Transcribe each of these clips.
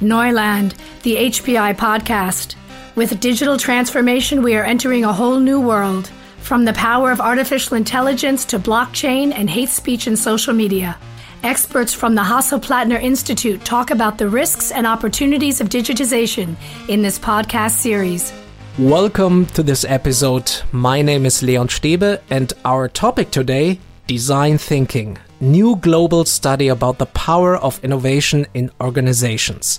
Neuland, the HPI podcast. With digital transformation, we are entering a whole new world. From the power of artificial intelligence to blockchain and hate speech in social media. Experts from the Hasso-Plattner Institute talk about the risks and opportunities of digitization in this podcast series. Welcome to this episode. My name is Leon Stebe, and our topic today design thinking new global study about the power of innovation in organizations.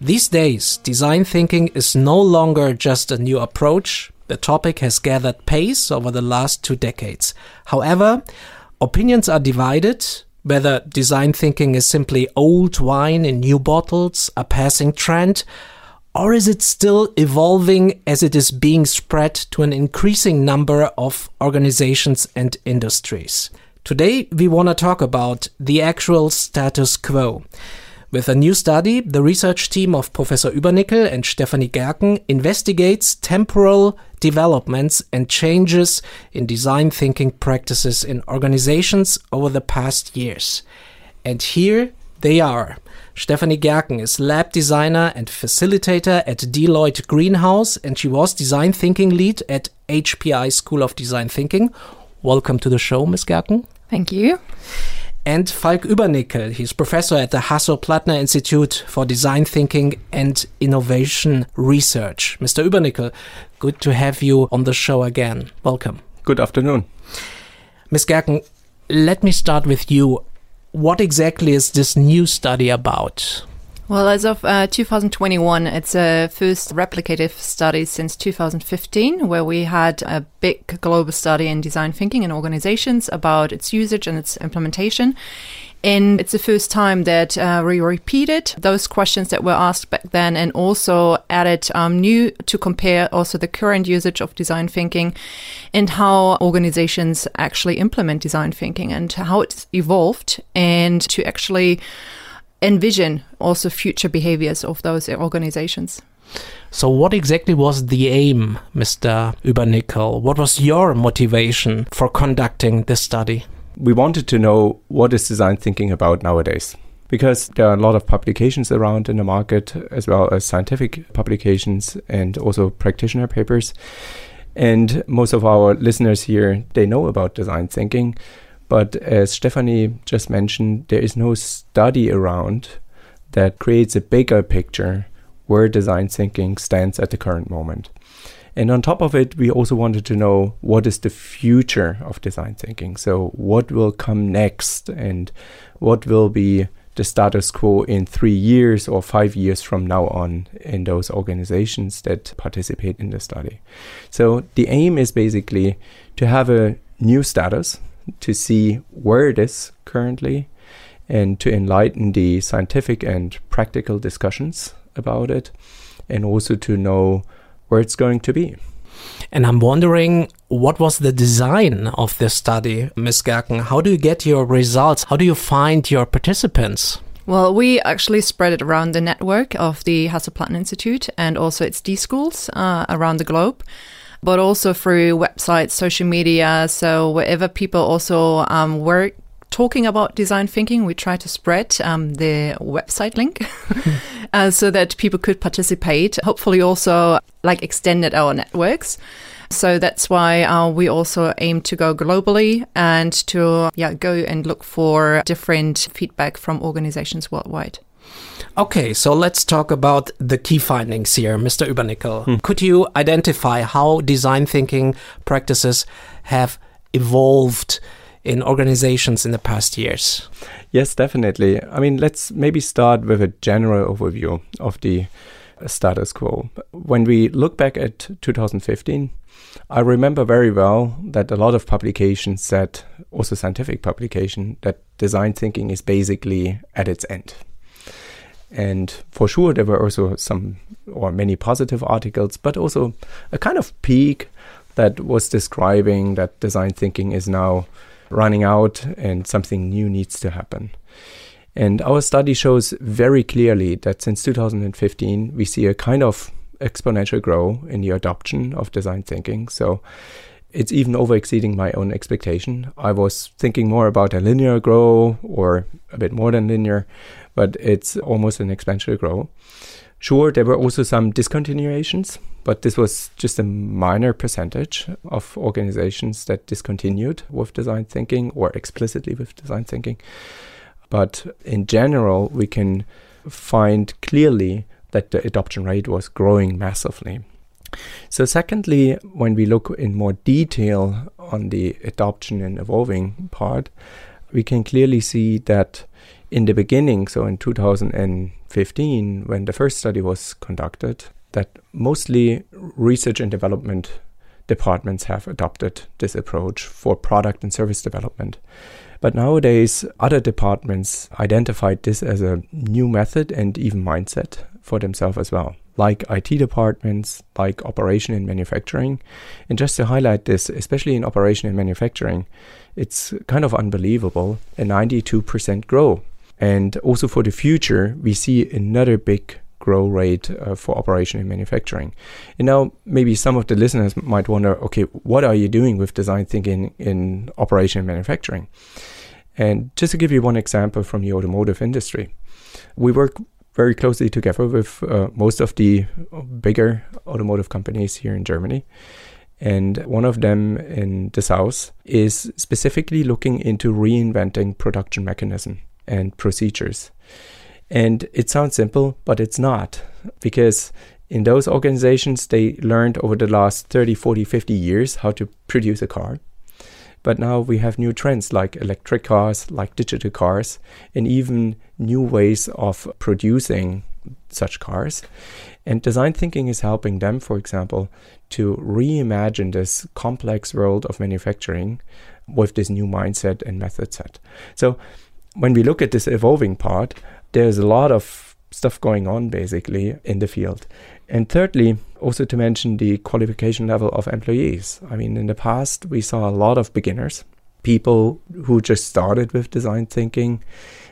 These days, design thinking is no longer just a new approach. The topic has gathered pace over the last two decades. However, opinions are divided whether design thinking is simply old wine in new bottles, a passing trend, or is it still evolving as it is being spread to an increasing number of organizations and industries? Today, we want to talk about the actual status quo. With a new study, the research team of Professor Übernickel and Stefanie Gerken investigates temporal developments and changes in design thinking practices in organizations over the past years. And here they are. Stefanie Gerken is lab designer and facilitator at Deloitte Greenhouse, and she was design thinking lead at HPI School of Design Thinking. Welcome to the show, Ms. Gerken. Thank you. And Falk Übernickel, he's professor at the Hasso-Plattner Institute for Design Thinking and Innovation Research. Mr. Übernickel, good to have you on the show again. Welcome. Good afternoon. Ms. Gerken, let me start with you. What exactly is this new study about? Well, as of uh, 2021, it's a first replicative study since 2015, where we had a big global study in design thinking in organizations about its usage and its implementation. And it's the first time that uh, we repeated those questions that were asked back then and also added um, new to compare also the current usage of design thinking and how organizations actually implement design thinking and how it's evolved and to actually envision also future behaviors of those organizations. So, what exactly was the aim, Mr. Übernickel? What was your motivation for conducting this study? We wanted to know what is design thinking about nowadays. Because there are a lot of publications around in the market, as well as scientific publications and also practitioner papers. And most of our listeners here, they know about design thinking, but as Stefanie just mentioned, there is no study around that creates a bigger picture where design thinking stands at the current moment. And on top of it, we also wanted to know what is the future of design thinking. So, what will come next and what will be the status quo in three years or five years from now on in those organizations that participate in the study. So, the aim is basically to have a new status to see where it is currently and to enlighten the scientific and practical discussions about it and also to know where it's going to be. And I'm wondering, what was the design of this study, Ms. Gerken? How do you get your results? How do you find your participants? Well, we actually spread it around the network of the Hasso-Plattner Institute and also its D schools uh, around the globe but also through websites, social media. So wherever people also um, were talking about design thinking, we try to spread um, the website link uh, so that people could participate. Hopefully, also like extended our networks. So that's why uh, we also aim to go globally and to yeah go and look for different feedback from organizations worldwide. Okay, so let's talk about the key findings here, Mr. Übernickel. Hmm. Could you identify how design thinking practices have evolved in organizations in the past years? Yes, definitely. I mean, let's maybe start with a general overview of the status quo. When we look back at 2015, I remember very well that a lot of publications said, also scientific publication, that design thinking is basically at its end. And for sure, there were also some or many positive articles, but also a kind of peak that was describing that design thinking is now running out and something new needs to happen. And our study shows very clearly that since 2015, we see a kind of exponential growth in the adoption of design thinking. So it's even over exceeding my own expectation. I was thinking more about a linear growth or a bit more than linear, but it's almost an exponential growth. Sure, there were also some discontinuations, but this was just a minor percentage of organizations that discontinued with design thinking or explicitly with design thinking. But in general, we can find clearly that the adoption rate was growing massively. So, secondly, when we look in more detail on the adoption and evolving part, we can clearly see that in the beginning, so in 2015, when the first study was conducted, that mostly research and development departments have adopted this approach for product and service development. But nowadays, other departments identified this as a new method and even mindset for themselves as well, like IT departments, like operation and manufacturing. And just to highlight this, especially in operation and manufacturing, it's kind of unbelievable a 92% growth. And also for the future, we see another big growth rate uh, for operation and manufacturing. And now maybe some of the listeners might wonder, okay, what are you doing with design thinking in operation and manufacturing? And just to give you one example from the automotive industry, we work very closely together with uh, most of the bigger automotive companies here in Germany. And one of them in the south is specifically looking into reinventing production mechanism and procedures. And it sounds simple, but it's not because in those organizations, they learned over the last 30, 40, 50 years how to produce a car. But now we have new trends like electric cars, like digital cars, and even new ways of producing such cars. And design thinking is helping them, for example, to reimagine this complex world of manufacturing with this new mindset and method set. So when we look at this evolving part, there's a lot of stuff going on basically in the field. And thirdly, also to mention the qualification level of employees. I mean, in the past, we saw a lot of beginners, people who just started with design thinking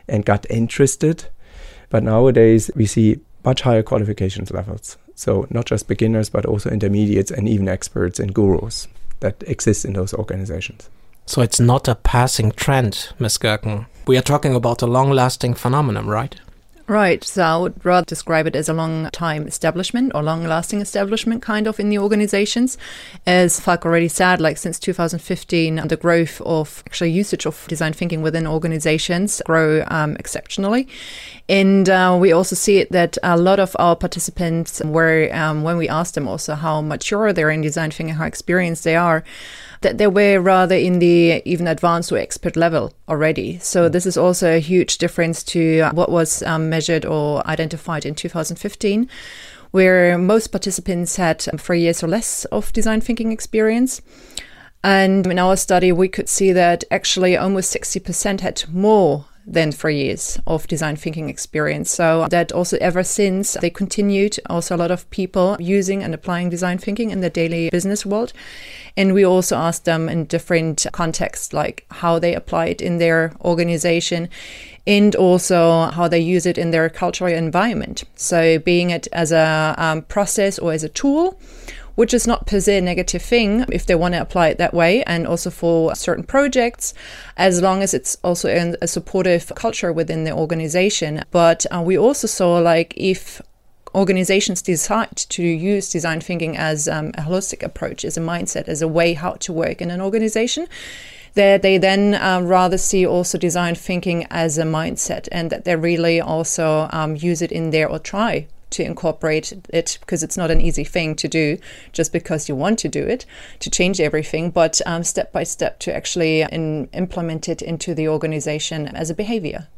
and got interested. But nowadays, we see much higher qualifications levels. So, not just beginners, but also intermediates and even experts and gurus that exist in those organizations. So, it's not a passing trend, Ms. Gerken. We are talking about a long lasting phenomenon, right? Right. So I would rather describe it as a long time establishment or long lasting establishment kind of in the organizations. As Falk already said, like since 2015, the growth of actually usage of design thinking within organizations grow um, exceptionally. And uh, we also see it that a lot of our participants were, um, when we asked them also how mature they're in design thinking, how experienced they are, that they were rather in the even advanced or expert level already. So mm. this is also a huge difference to what was um, measured or identified in 2015 where most participants had three years or less of design thinking experience. And in our study, we could see that actually almost 60% had more than three years of design thinking experience. So that also ever since they continued, also a lot of people using and applying design thinking in their daily business world. And we also asked them in different contexts, like how they apply it in their organization and also how they use it in their cultural environment. So being it as a um, process or as a tool which is not per se a negative thing if they want to apply it that way, and also for certain projects, as long as it's also in a supportive culture within the organization. But uh, we also saw like if organizations decide to use design thinking as um, a holistic approach, as a mindset, as a way how to work in an organization, that they then uh, rather see also design thinking as a mindset and that they really also um, use it in there or try to incorporate it because it's not an easy thing to do just because you want to do it to change everything but um, step by step to actually in, implement it into the organization as a behavior.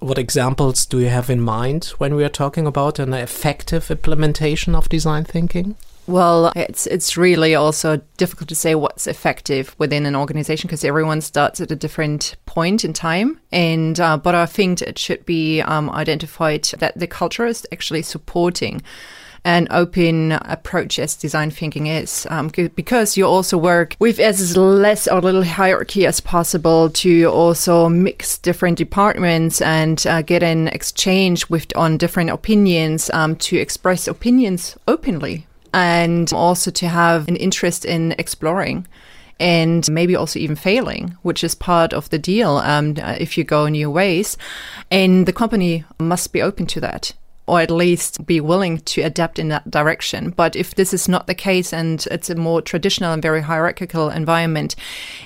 What examples do you have in mind when we are talking about an effective implementation of design thinking well, it's it's really also difficult to say what's effective within an organization because everyone starts at a different point in time. And uh, but I think it should be um, identified that the culture is actually supporting an open approach as design thinking is, um, because you also work with as less or little hierarchy as possible to also mix different departments and uh, get an exchange with on different opinions um, to express opinions openly and also to have an interest in exploring and maybe also even failing, which is part of the deal um, if you go new ways. And the company must be open to that or at least be willing to adapt in that direction. But if this is not the case and it's a more traditional and very hierarchical environment,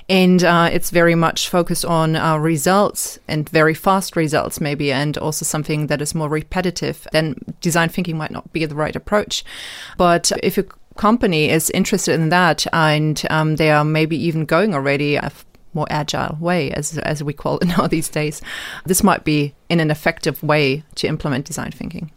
and uh, it's very much focused on uh, results and very fast results, maybe, and also something that is more repetitive, then design thinking might not be the right approach. But if a company is interested in that and um, they are maybe even going already a more agile way, as, as we call it now these days, this might be in an effective way to implement design thinking.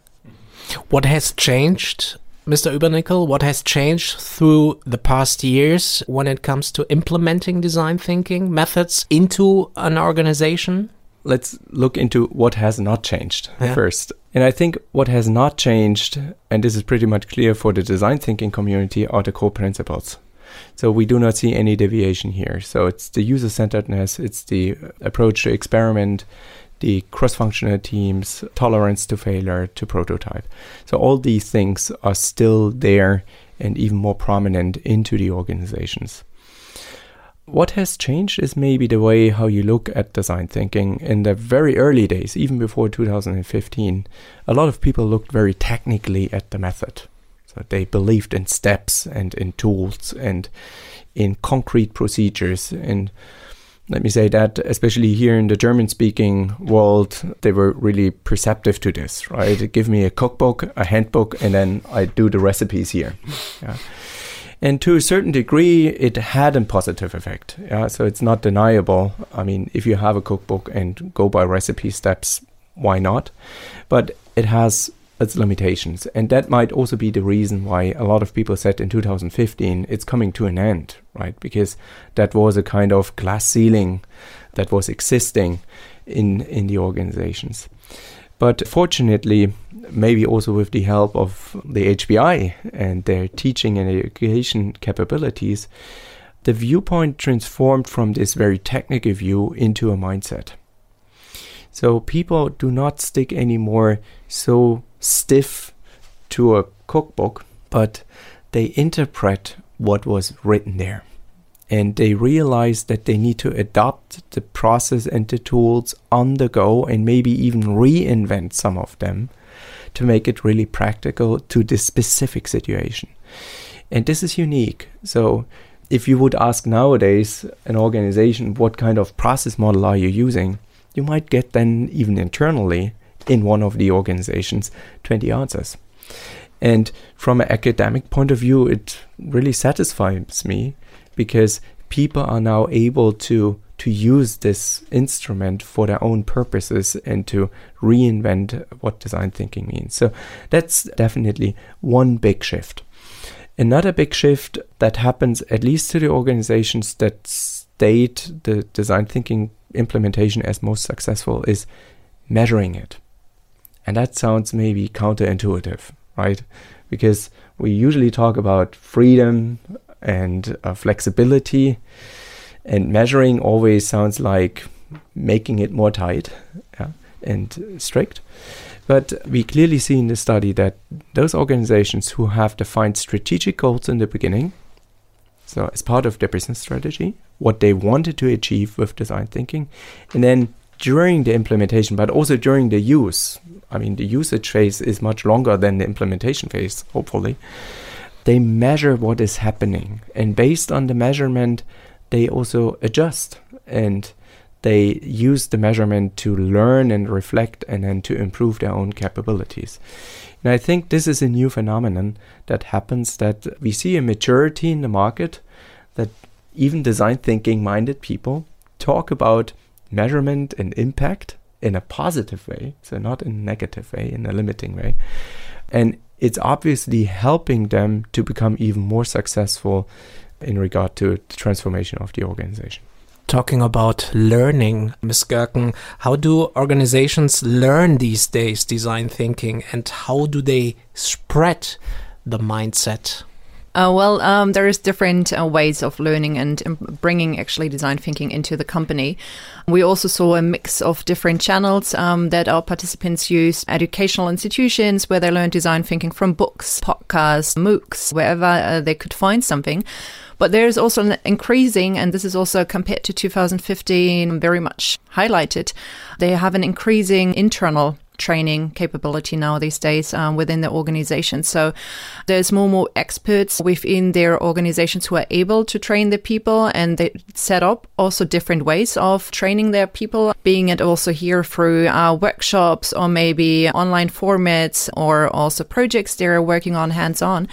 What has changed Mr. Übernickel, what has changed through the past years when it comes to implementing design thinking methods into an organization? Let's look into what has not changed Yeah. first. And I think what has not changed, and this is pretty much clear for the design thinking community, are the core principles. So we do not see any deviation here. So it's the user centeredness, it's the approach to experiment, the cross functional teams, tolerance to failure, to prototype. So all these things are still there and even more prominent into the organizations. What has changed is maybe the way how you look at design thinking. In the very early days, even before 2015, a lot of people looked very technically at the method. They believed in steps and in tools and in concrete procedures. And let me say that, especially here in the German speaking world, they were really perceptive to this, right? Give me a cookbook, a handbook, and then I do the recipes here. Yeah. And to a certain degree, it had a positive effect. Yeah, so it's not deniable. I mean, if you have a cookbook and go by recipe steps, why not? But it has its limitations, and that might also be the reason why a lot of people said in 2015 it's coming to an end, right? Because that was a kind of glass ceiling that was existing in in the organizations. But fortunately, maybe also with the help of the HPI and their teaching and education capabilities, the viewpoint transformed from this very technical view into a mindset. So people do not stick anymore so stiff to a cookbook, but they interpret what was written there. And they realize that they need to adopt the process and the tools on the go and maybe even reinvent some of them to make it really practical to this specific situation. And this is unique. So, if you would ask nowadays an organization, what kind of process model are you using? You might get then, even internally, in one of the organizations, 20 answers. And from an academic point of view, it really satisfies me because people are now able to to use this instrument for their own purposes and to reinvent what design thinking means. So that's definitely one big shift. Another big shift that happens, at least to the organizations that state the design thinking implementation as most successful, is measuring it. And that sounds maybe counterintuitive, right? Because we usually talk about freedom and uh, flexibility, and measuring always sounds like making it more tight yeah, and strict. But we clearly see in the study that those organizations who have defined strategic goals in the beginning, so as part of their business strategy, what they wanted to achieve with design thinking, and then during the implementation, but also during the use, I mean, the usage phase is much longer than the implementation phase, hopefully. They measure what is happening, and based on the measurement, they also adjust and they use the measurement to learn and reflect and then to improve their own capabilities. And I think this is a new phenomenon that happens that we see a maturity in the market that even design thinking minded people talk about measurement and impact in a positive way, so not in a negative way, in a limiting way. And it's obviously helping them to become even more successful in regard to the transformation of the organization. Talking about learning, Ms. Gerken, how do organizations learn these days design thinking and how do they spread the mindset? Uh, well, um, there is different uh, ways of learning and um, bringing actually design thinking into the company. We also saw a mix of different channels um, that our participants use: educational institutions where they learn design thinking from books, podcasts, MOOCs, wherever uh, they could find something. But there's also an increasing, and this is also compared to 2015, very much highlighted. They have an increasing internal training capability now these days um, within the organization. So there's more and more experts within their organizations who are able to train the people and they set up also different ways of training their people, being it also here through uh, workshops or maybe online formats or also projects they're working on hands on.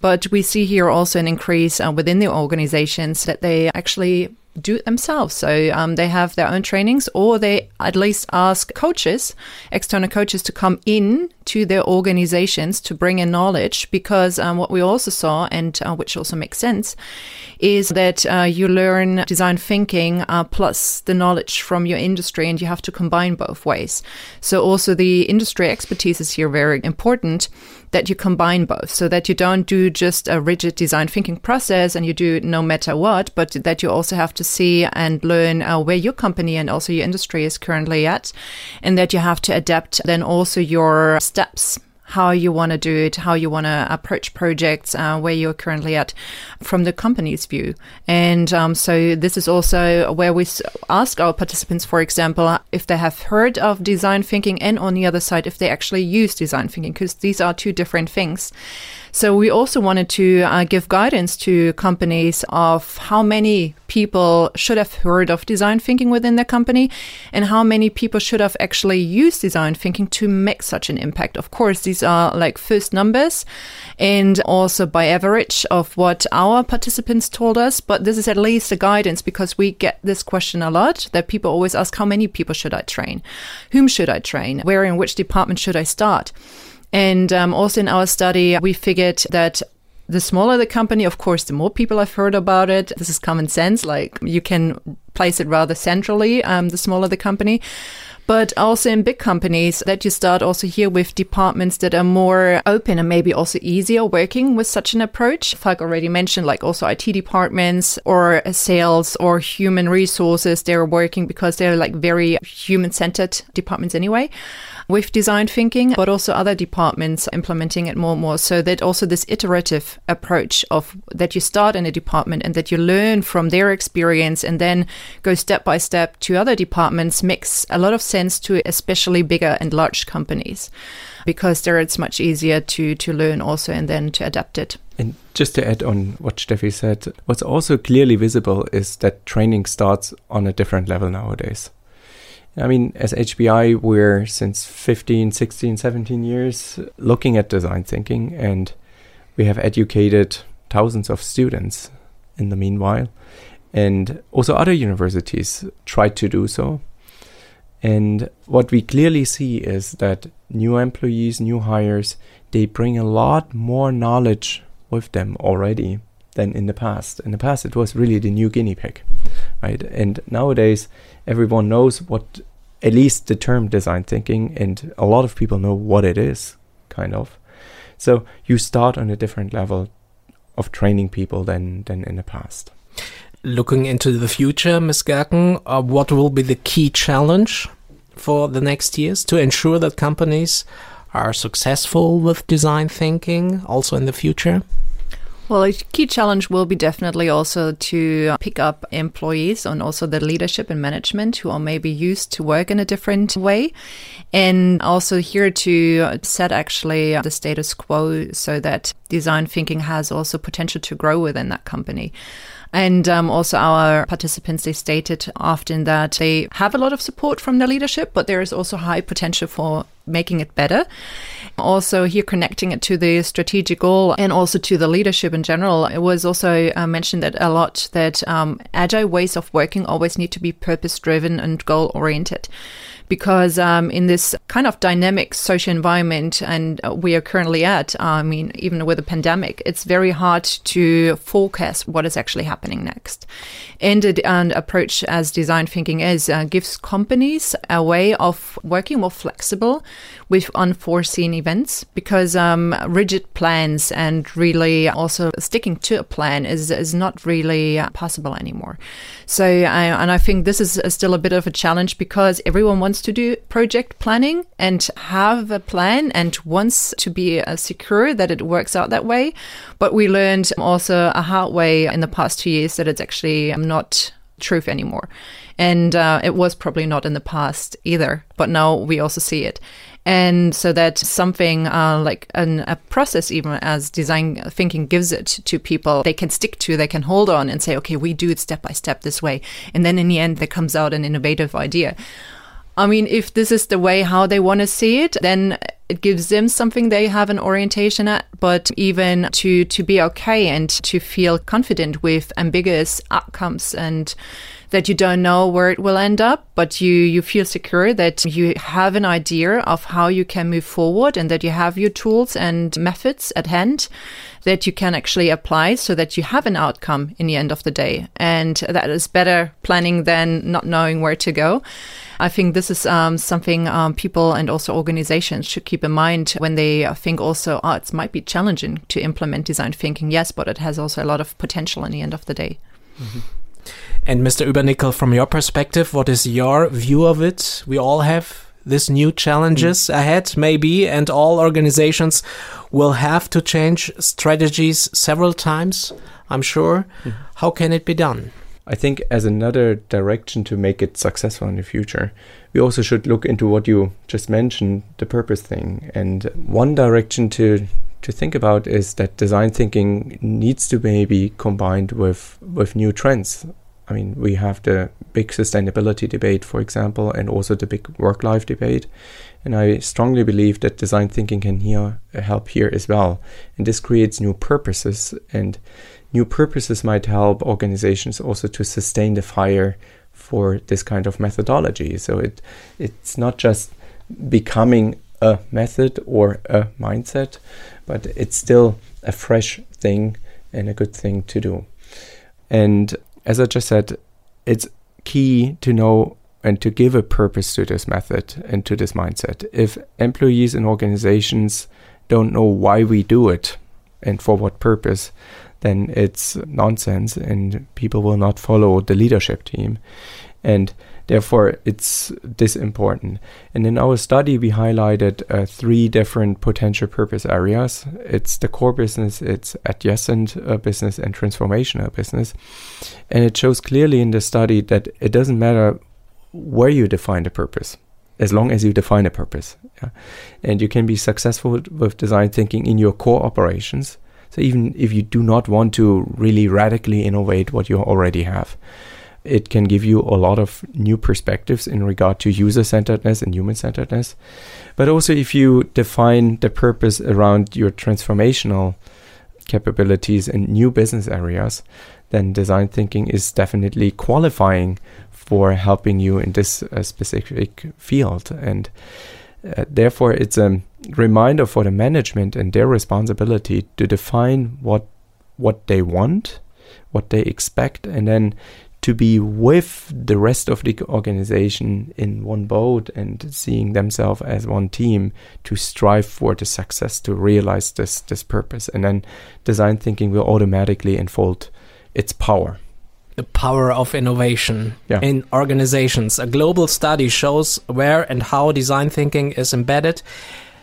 But we see here also an increase uh, within the organizations that they actually do it themselves. So um, they have their own trainings, or they at least ask coaches, external coaches, to come in to their organizations to bring in knowledge. Because um, what we also saw, and uh, which also makes sense, is that uh, you learn design thinking uh, plus the knowledge from your industry, and you have to combine both ways. So also the industry expertise is here very important that you combine both so that you don't do just a rigid design thinking process and you do no matter what, but that you also have to see and learn uh, where your company and also your industry is currently at, and that you have to adapt then also your steps how you want to do it, how you want to approach projects, uh, where you're currently at from the company's view. And um, so this is also where we ask our participants, for example, if they have heard of design thinking and on the other side, if they actually use design thinking, because these are two different things. So we also wanted to uh, give guidance to companies of how many people should have heard of design thinking within their company and how many people should have actually used design thinking to make such an impact. Of course, these are like first numbers and also by average of what our participants told us. But this is at least a guidance because we get this question a lot that people always ask, how many people should I train? Whom should I train? Where in which department should I start? And um, also in our study, we figured that the smaller the company, of course, the more people have heard about it. This is common sense. Like you can place it rather centrally, um, the smaller the company. But also in big companies that you start also here with departments that are more open and maybe also easier working with such an approach. Falk already mentioned like also IT departments or sales or human resources. They're working because they're like very human centered departments anyway with design thinking, but also other departments implementing it more and more. So that also this iterative approach of that you start in a department and that you learn from their experience and then go step by step to other departments makes a lot of sense to especially bigger and large companies because there it's much easier to to learn also and then to adapt it. And just to add on what Steffi said, what's also clearly visible is that training starts on a different level nowadays. I mean, as HPI, we're since 15, 16, 17 years looking at design thinking, and we have educated thousands of students in the meanwhile. And also, other universities tried to do so. And what we clearly see is that new employees, new hires, they bring a lot more knowledge with them already than in the past. In the past, it was really the new guinea pig, right? And nowadays, everyone knows what at least the term design thinking, and a lot of people know what it is, kind of. So you start on a different level of training people than than in the past. Looking into the future, Ms. Gerken, uh, what will be the key challenge for the next years to ensure that companies are successful with design thinking also in the future? Well, a key challenge will be definitely also to pick up employees and also the leadership and management who are maybe used to work in a different way. And also here to set actually the status quo so that design thinking has also potential to grow within that company. And um, also, our participants they stated often that they have a lot of support from the leadership, but there is also high potential for making it better. Also, here connecting it to the strategic goal and also to the leadership in general, it was also uh, mentioned that a lot that um, agile ways of working always need to be purpose driven and goal oriented because um, in this kind of dynamic social environment and uh, we are currently at, I mean, even with the pandemic, it's very hard to forecast what is actually happening next. And an approach as design thinking is uh, gives companies a way of working more flexible with unforeseen events because um, rigid plans and really also sticking to a plan is, is not really uh, possible anymore. So, I, and I think this is still a bit of a challenge because everyone wants to do project planning and have a plan and wants to be uh, secure that it works out that way. But we learned also a hard way in the past two years that it's actually not truth anymore. And uh, it was probably not in the past either, but now we also see it. And so that something uh, like an, a process, even as design thinking gives it to people, they can stick to, they can hold on and say, okay, we do it step by step this way. And then in the end, there comes out an innovative idea. I mean, if this is the way how they want to see it, then it gives them something they have an orientation at. But even to to be okay and to feel confident with ambiguous outcomes and that you don't know where it will end up, but you, you feel secure that you have an idea of how you can move forward and that you have your tools and methods at hand that you can actually apply so that you have an outcome in the end of the day. And that is better planning than not knowing where to go. I think this is um, something um, people and also organizations should keep in mind when they think also, oh, it might be challenging to implement design thinking. Yes, but it has also a lot of potential in the end of the day. Mm-hmm. And Mr. Übernickel, from your perspective, what is your view of it? We all have this new challenges mm. ahead, maybe, and all organizations will have to change strategies several times, I'm sure. Mm. How can it be done? I think as another direction to make it successful in the future, we also should look into what you just mentioned, the purpose thing. And one direction to to think about is that design thinking needs to maybe combined with with new trends I mean, we have the big sustainability debate, for example, and also the big work life debate. And I strongly believe that design thinking can here uh, help here as well. And this creates new purposes, and new purposes might help organizations also to sustain the fire for this kind of methodology. So it it's not just becoming a method or a mindset, but it's still a fresh thing and a good thing to do. And as I just said, it's key to know and to give a purpose to this method and to this mindset. If employees and organizations don't know why we do it and for what purpose, then it's nonsense and people will not follow the leadership team. And Therefore, it's this important. And in our study, we highlighted uh, three different potential purpose areas. It's the core business, it's adjacent uh, business, and transformational business. And it shows clearly in the study that it doesn't matter where you define the purpose, as long as you define a purpose. Yeah? And you can be successful with design thinking in your core operations. So even if you do not want to really radically innovate what you already have it can give you a lot of new perspectives in regard to user centeredness and human centeredness. But also, if you define the purpose around your transformational capabilities and new business areas, then design thinking is definitely qualifying for helping you in this uh, specific field. And uh, therefore, it's a reminder for the management and their responsibility to define what what they want, what they expect, and then to be with the rest of the organization in one boat and seeing themselves as one team to strive for the success to realize this this purpose. And then design thinking will automatically unfold its power. The power of innovation yeah. in organizations. A global study shows where and how design thinking is embedded.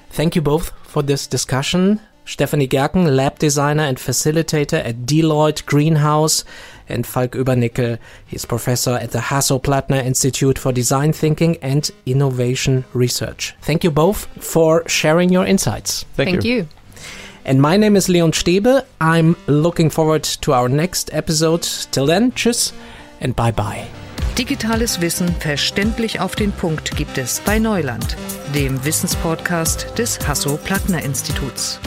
Thank you both for this discussion. Stefanie Gerken, lab designer and facilitator at Deloitte Greenhouse, and Falk Übernickel, he's professor at the Hasso-Plattner Institute for Design Thinking and Innovation Research. Thank you both for sharing your insights. Thank, Thank you. you. And my name is Leon Stebe. I'm looking forward to our next episode. Till then, tschüss and bye bye. Digitales Wissen verständlich auf den Punkt gibt es bei Neuland, dem Wissenspodcast des Hasso-Plattner Instituts.